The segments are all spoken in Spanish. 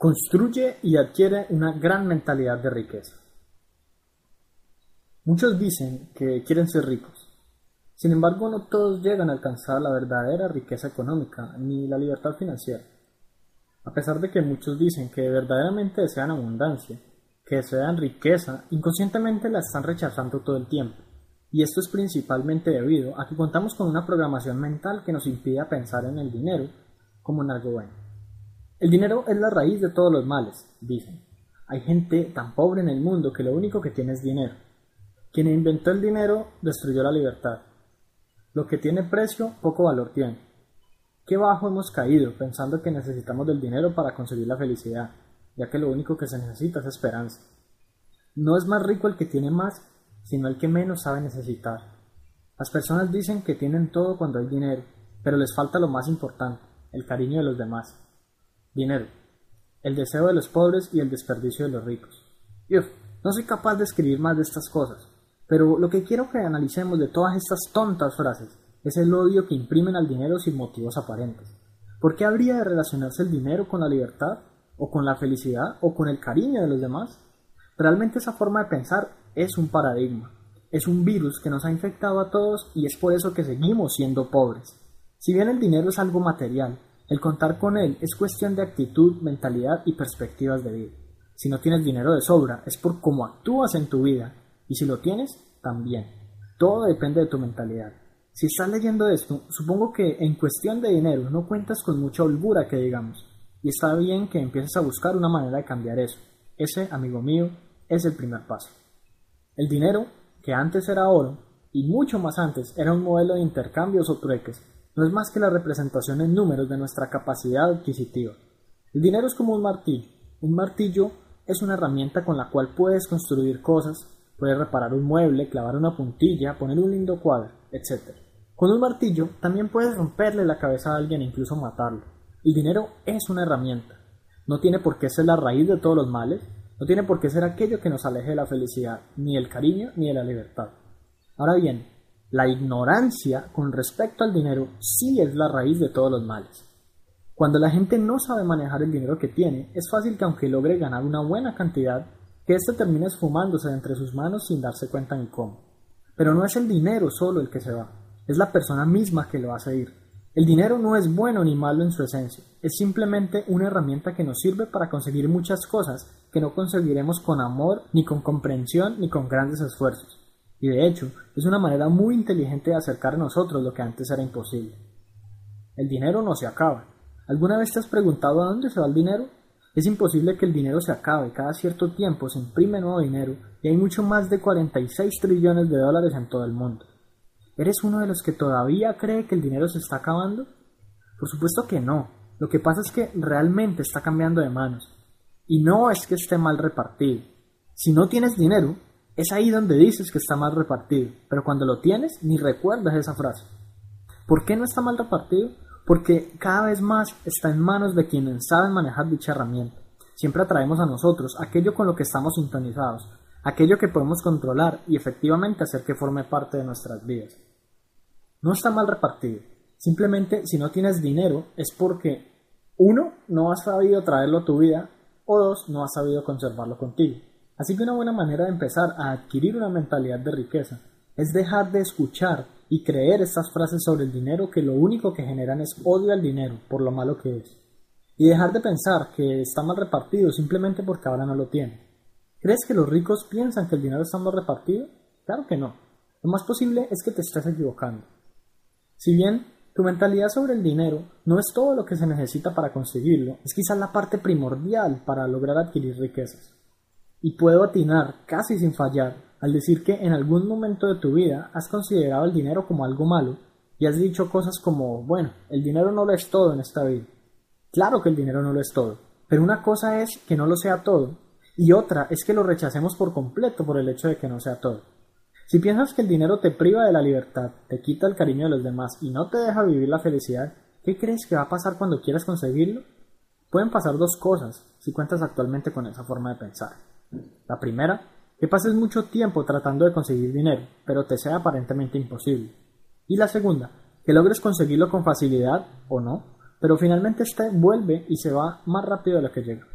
Construye y adquiere una gran mentalidad de riqueza. Muchos dicen que quieren ser ricos. Sin embargo, no todos llegan a alcanzar la verdadera riqueza económica ni la libertad financiera. A pesar de que muchos dicen que verdaderamente desean abundancia, que desean riqueza, inconscientemente la están rechazando todo el tiempo. Y esto es principalmente debido a que contamos con una programación mental que nos impide pensar en el dinero como en algo bueno. El dinero es la raíz de todos los males, dicen. Hay gente tan pobre en el mundo que lo único que tiene es dinero. Quien inventó el dinero destruyó la libertad. Lo que tiene precio, poco valor tiene. Qué bajo hemos caído pensando que necesitamos del dinero para conseguir la felicidad, ya que lo único que se necesita es esperanza. No es más rico el que tiene más, sino el que menos sabe necesitar. Las personas dicen que tienen todo cuando hay dinero, pero les falta lo más importante, el cariño de los demás. Dinero. El deseo de los pobres y el desperdicio de los ricos. Uf, no soy capaz de escribir más de estas cosas, pero lo que quiero que analicemos de todas estas tontas frases es el odio que imprimen al dinero sin motivos aparentes. ¿Por qué habría de relacionarse el dinero con la libertad, o con la felicidad, o con el cariño de los demás? Realmente esa forma de pensar es un paradigma, es un virus que nos ha infectado a todos y es por eso que seguimos siendo pobres. Si bien el dinero es algo material, el contar con él es cuestión de actitud, mentalidad y perspectivas de vida. Si no tienes dinero de sobra, es por cómo actúas en tu vida. Y si lo tienes, también. Todo depende de tu mentalidad. Si estás leyendo esto, supongo que en cuestión de dinero no cuentas con mucha holgura que digamos. Y está bien que empieces a buscar una manera de cambiar eso. Ese, amigo mío, es el primer paso. El dinero, que antes era oro, y mucho más antes era un modelo de intercambios o trueques, no es más que la representación en números de nuestra capacidad adquisitiva. El dinero es como un martillo. Un martillo es una herramienta con la cual puedes construir cosas, puedes reparar un mueble, clavar una puntilla, poner un lindo cuadro, etc. Con un martillo también puedes romperle la cabeza a alguien e incluso matarlo. El dinero es una herramienta. No tiene por qué ser la raíz de todos los males, no tiene por qué ser aquello que nos aleje de la felicidad, ni el cariño, ni de la libertad. Ahora bien, la ignorancia con respecto al dinero sí es la raíz de todos los males. Cuando la gente no sabe manejar el dinero que tiene, es fácil que aunque logre ganar una buena cantidad, que éste termine esfumándose entre sus manos sin darse cuenta ni cómo. Pero no es el dinero solo el que se va, es la persona misma que lo hace ir. El dinero no es bueno ni malo en su esencia, es simplemente una herramienta que nos sirve para conseguir muchas cosas que no conseguiremos con amor, ni con comprensión, ni con grandes esfuerzos. Y de hecho, es una manera muy inteligente de acercar a nosotros lo que antes era imposible. El dinero no se acaba. ¿Alguna vez te has preguntado a dónde se va el dinero? Es imposible que el dinero se acabe. Cada cierto tiempo se imprime nuevo dinero y hay mucho más de 46 trillones de dólares en todo el mundo. ¿Eres uno de los que todavía cree que el dinero se está acabando? Por supuesto que no. Lo que pasa es que realmente está cambiando de manos. Y no es que esté mal repartido. Si no tienes dinero, es ahí donde dices que está mal repartido, pero cuando lo tienes ni recuerdas esa frase. ¿Por qué no está mal repartido? Porque cada vez más está en manos de quienes saben manejar dicha herramienta. Siempre atraemos a nosotros aquello con lo que estamos sintonizados, aquello que podemos controlar y efectivamente hacer que forme parte de nuestras vidas. No está mal repartido. Simplemente si no tienes dinero es porque uno, no has sabido traerlo a tu vida o dos, no has sabido conservarlo contigo. Así que una buena manera de empezar a adquirir una mentalidad de riqueza es dejar de escuchar y creer estas frases sobre el dinero que lo único que generan es odio al dinero por lo malo que es. Y dejar de pensar que está mal repartido simplemente porque ahora no lo tiene. ¿Crees que los ricos piensan que el dinero está mal repartido? Claro que no. Lo más posible es que te estés equivocando. Si bien tu mentalidad sobre el dinero no es todo lo que se necesita para conseguirlo, es quizás la parte primordial para lograr adquirir riquezas. Y puedo atinar casi sin fallar al decir que en algún momento de tu vida has considerado el dinero como algo malo y has dicho cosas como, bueno, el dinero no lo es todo en esta vida. Claro que el dinero no lo es todo, pero una cosa es que no lo sea todo y otra es que lo rechacemos por completo por el hecho de que no sea todo. Si piensas que el dinero te priva de la libertad, te quita el cariño de los demás y no te deja vivir la felicidad, ¿qué crees que va a pasar cuando quieras conseguirlo? Pueden pasar dos cosas si cuentas actualmente con esa forma de pensar. La primera, que pases mucho tiempo tratando de conseguir dinero, pero te sea aparentemente imposible. Y la segunda, que logres conseguirlo con facilidad o no, pero finalmente este vuelve y se va más rápido de lo que llega.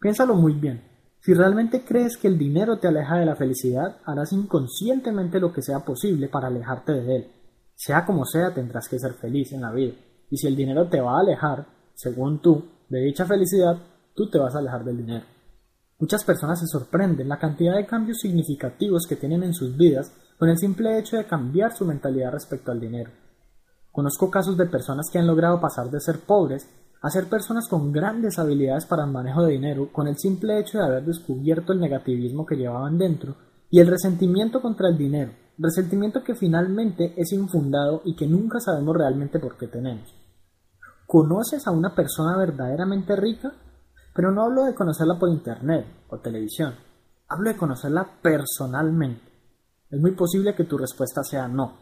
Piénsalo muy bien. Si realmente crees que el dinero te aleja de la felicidad, harás inconscientemente lo que sea posible para alejarte de él. Sea como sea, tendrás que ser feliz en la vida. Y si el dinero te va a alejar, según tú, de dicha felicidad, tú te vas a alejar del dinero. Muchas personas se sorprenden la cantidad de cambios significativos que tienen en sus vidas con el simple hecho de cambiar su mentalidad respecto al dinero. Conozco casos de personas que han logrado pasar de ser pobres a ser personas con grandes habilidades para el manejo de dinero con el simple hecho de haber descubierto el negativismo que llevaban dentro y el resentimiento contra el dinero, resentimiento que finalmente es infundado y que nunca sabemos realmente por qué tenemos. ¿Conoces a una persona verdaderamente rica? Pero no hablo de conocerla por internet o televisión, hablo de conocerla personalmente. Es muy posible que tu respuesta sea no.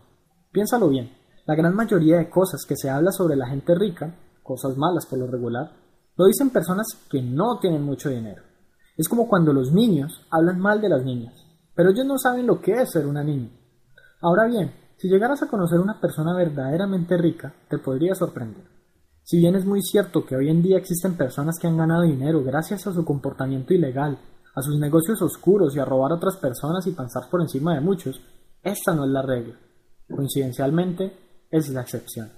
Piénsalo bien, la gran mayoría de cosas que se habla sobre la gente rica, cosas malas por lo regular, lo dicen personas que no tienen mucho dinero. Es como cuando los niños hablan mal de las niñas, pero ellos no saben lo que es ser una niña. Ahora bien, si llegaras a conocer una persona verdaderamente rica, te podría sorprender. Si bien es muy cierto que hoy en día existen personas que han ganado dinero gracias a su comportamiento ilegal, a sus negocios oscuros y a robar a otras personas y pasar por encima de muchos, esta no es la regla. Coincidencialmente, es la excepción.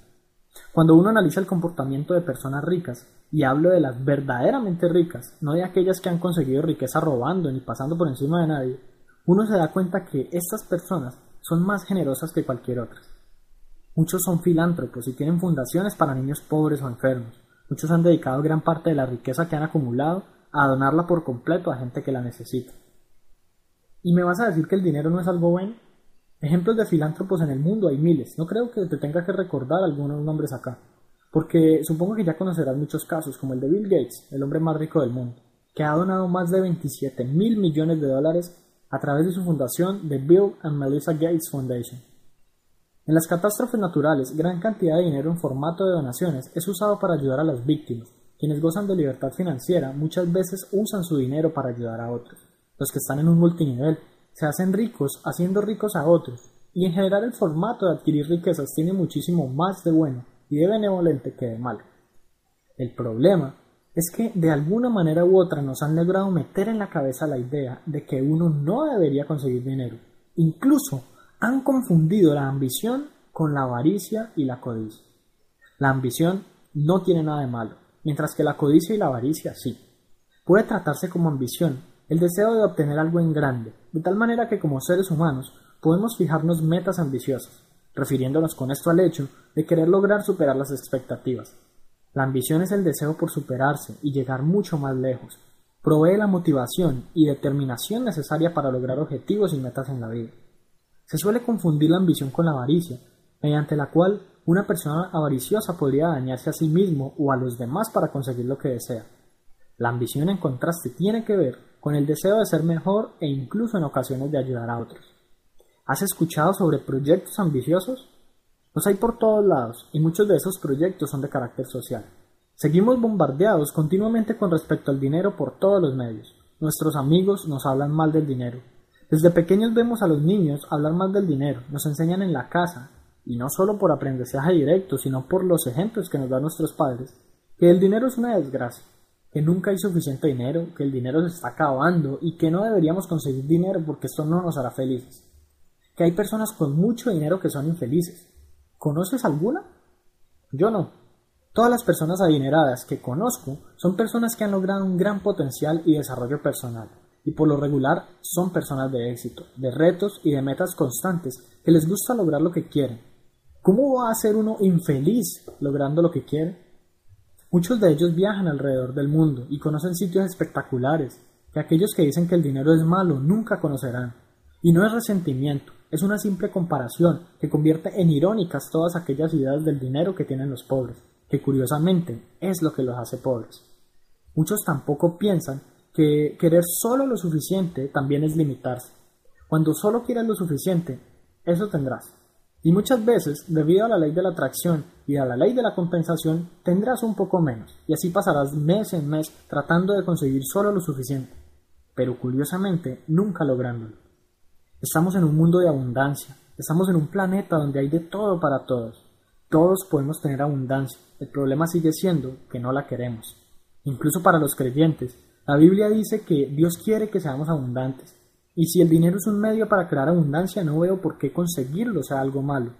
Cuando uno analiza el comportamiento de personas ricas, y hablo de las verdaderamente ricas, no de aquellas que han conseguido riqueza robando ni pasando por encima de nadie, uno se da cuenta que estas personas son más generosas que cualquier otra. Muchos son filántropos y tienen fundaciones para niños pobres o enfermos. Muchos han dedicado gran parte de la riqueza que han acumulado a donarla por completo a gente que la necesita. ¿Y me vas a decir que el dinero no es algo bueno? Ejemplos de filántropos en el mundo hay miles, no creo que te tenga que recordar algunos nombres acá, porque supongo que ya conocerás muchos casos, como el de Bill Gates, el hombre más rico del mundo, que ha donado más de 27 mil millones de dólares a través de su fundación The Bill and Melissa Gates Foundation. En las catástrofes naturales, gran cantidad de dinero en formato de donaciones es usado para ayudar a las víctimas. Quienes gozan de libertad financiera muchas veces usan su dinero para ayudar a otros. Los que están en un multinivel se hacen ricos haciendo ricos a otros, y en general el formato de adquirir riquezas tiene muchísimo más de bueno y de benevolente que de malo. El problema es que de alguna manera u otra nos han logrado meter en la cabeza la idea de que uno no debería conseguir dinero. Incluso han confundido la ambición con la avaricia y la codicia. La ambición no tiene nada de malo, mientras que la codicia y la avaricia sí. Puede tratarse como ambición el deseo de obtener algo en grande, de tal manera que como seres humanos podemos fijarnos metas ambiciosas, refiriéndonos con esto al hecho de querer lograr superar las expectativas. La ambición es el deseo por superarse y llegar mucho más lejos. Provee la motivación y determinación necesaria para lograr objetivos y metas en la vida. Se suele confundir la ambición con la avaricia, mediante la cual una persona avariciosa podría dañarse a sí mismo o a los demás para conseguir lo que desea. La ambición, en contraste, tiene que ver con el deseo de ser mejor e incluso en ocasiones de ayudar a otros. ¿Has escuchado sobre proyectos ambiciosos? Los hay por todos lados y muchos de esos proyectos son de carácter social. Seguimos bombardeados continuamente con respecto al dinero por todos los medios. Nuestros amigos nos hablan mal del dinero. Desde pequeños vemos a los niños hablar mal del dinero, nos enseñan en la casa, y no solo por aprendizaje directo, sino por los ejemplos que nos dan nuestros padres, que el dinero es una desgracia, que nunca hay suficiente dinero, que el dinero se está acabando y que no deberíamos conseguir dinero porque esto no nos hará felices. Que hay personas con mucho dinero que son infelices. ¿Conoces alguna? Yo no. Todas las personas adineradas que conozco son personas que han logrado un gran potencial y desarrollo personal, y por lo regular son personas de éxito, de retos y de metas constantes que les gusta lograr lo que quieren. ¿Cómo va a ser uno infeliz logrando lo que quiere? Muchos de ellos viajan alrededor del mundo y conocen sitios espectaculares que aquellos que dicen que el dinero es malo nunca conocerán. Y no es resentimiento, es una simple comparación que convierte en irónicas todas aquellas ideas del dinero que tienen los pobres, que curiosamente es lo que los hace pobres. Muchos tampoco piensan que querer solo lo suficiente también es limitarse. Cuando solo quieres lo suficiente, eso tendrás. Y muchas veces, debido a la ley de la atracción y a la ley de la compensación, tendrás un poco menos, y así pasarás mes en mes tratando de conseguir solo lo suficiente, pero curiosamente nunca lográndolo. Estamos en un mundo de abundancia, estamos en un planeta donde hay de todo para todos. Todos podemos tener abundancia, el problema sigue siendo que no la queremos. Incluso para los creyentes, La Biblia dice que Dios quiere que seamos abundantes, y si el dinero es un medio para crear abundancia, no veo por qué conseguirlo sea algo malo,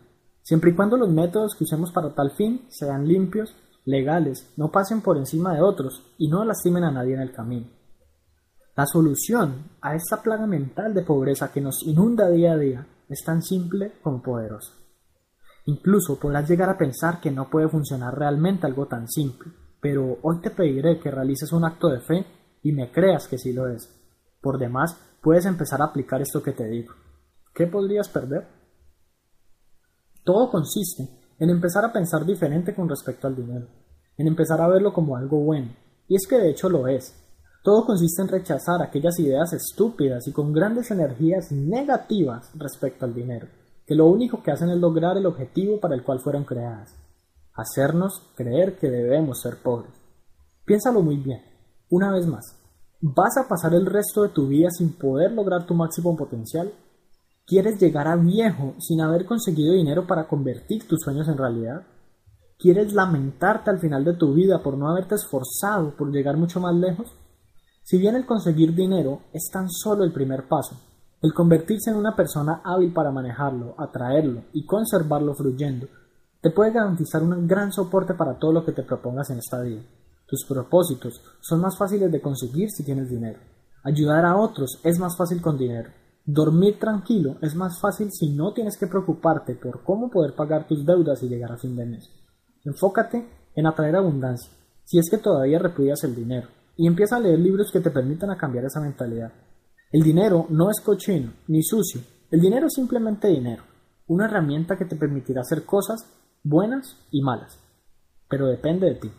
siempre y cuando los métodos que usemos para tal fin sean limpios, legales, no pasen por encima de otros y no lastimen a nadie en el camino. La solución a esta plaga mental de pobreza que nos inunda día a día es tan simple como poderosa. Incluso podrás llegar a pensar que no puede funcionar realmente algo tan simple, pero hoy te pediré que realices un acto de fe y me creas que sí lo es. Por demás, puedes empezar a aplicar esto que te digo. ¿Qué podrías perder? Todo consiste en empezar a pensar diferente con respecto al dinero, en empezar a verlo como algo bueno, y es que de hecho lo es. Todo consiste en rechazar aquellas ideas estúpidas y con grandes energías negativas respecto al dinero, que lo único que hacen es lograr el objetivo para el cual fueron creadas, hacernos creer que debemos ser pobres. Piénsalo muy bien, una vez más, ¿Vas a pasar el resto de tu vida sin poder lograr tu máximo potencial? ¿Quieres llegar a viejo sin haber conseguido dinero para convertir tus sueños en realidad? ¿Quieres lamentarte al final de tu vida por no haberte esforzado por llegar mucho más lejos? Si bien el conseguir dinero es tan solo el primer paso, el convertirse en una persona hábil para manejarlo, atraerlo y conservarlo fluyendo, te puede garantizar un gran soporte para todo lo que te propongas en esta vida. Tus propósitos son más fáciles de conseguir si tienes dinero. Ayudar a otros es más fácil con dinero. Dormir tranquilo es más fácil si no tienes que preocuparte por cómo poder pagar tus deudas y llegar a fin de mes. Enfócate en atraer abundancia, si es que todavía repudias el dinero, y empieza a leer libros que te permitan cambiar esa mentalidad. El dinero no es cochino ni sucio, el dinero es simplemente dinero, una herramienta que te permitirá hacer cosas buenas y malas, pero depende de ti.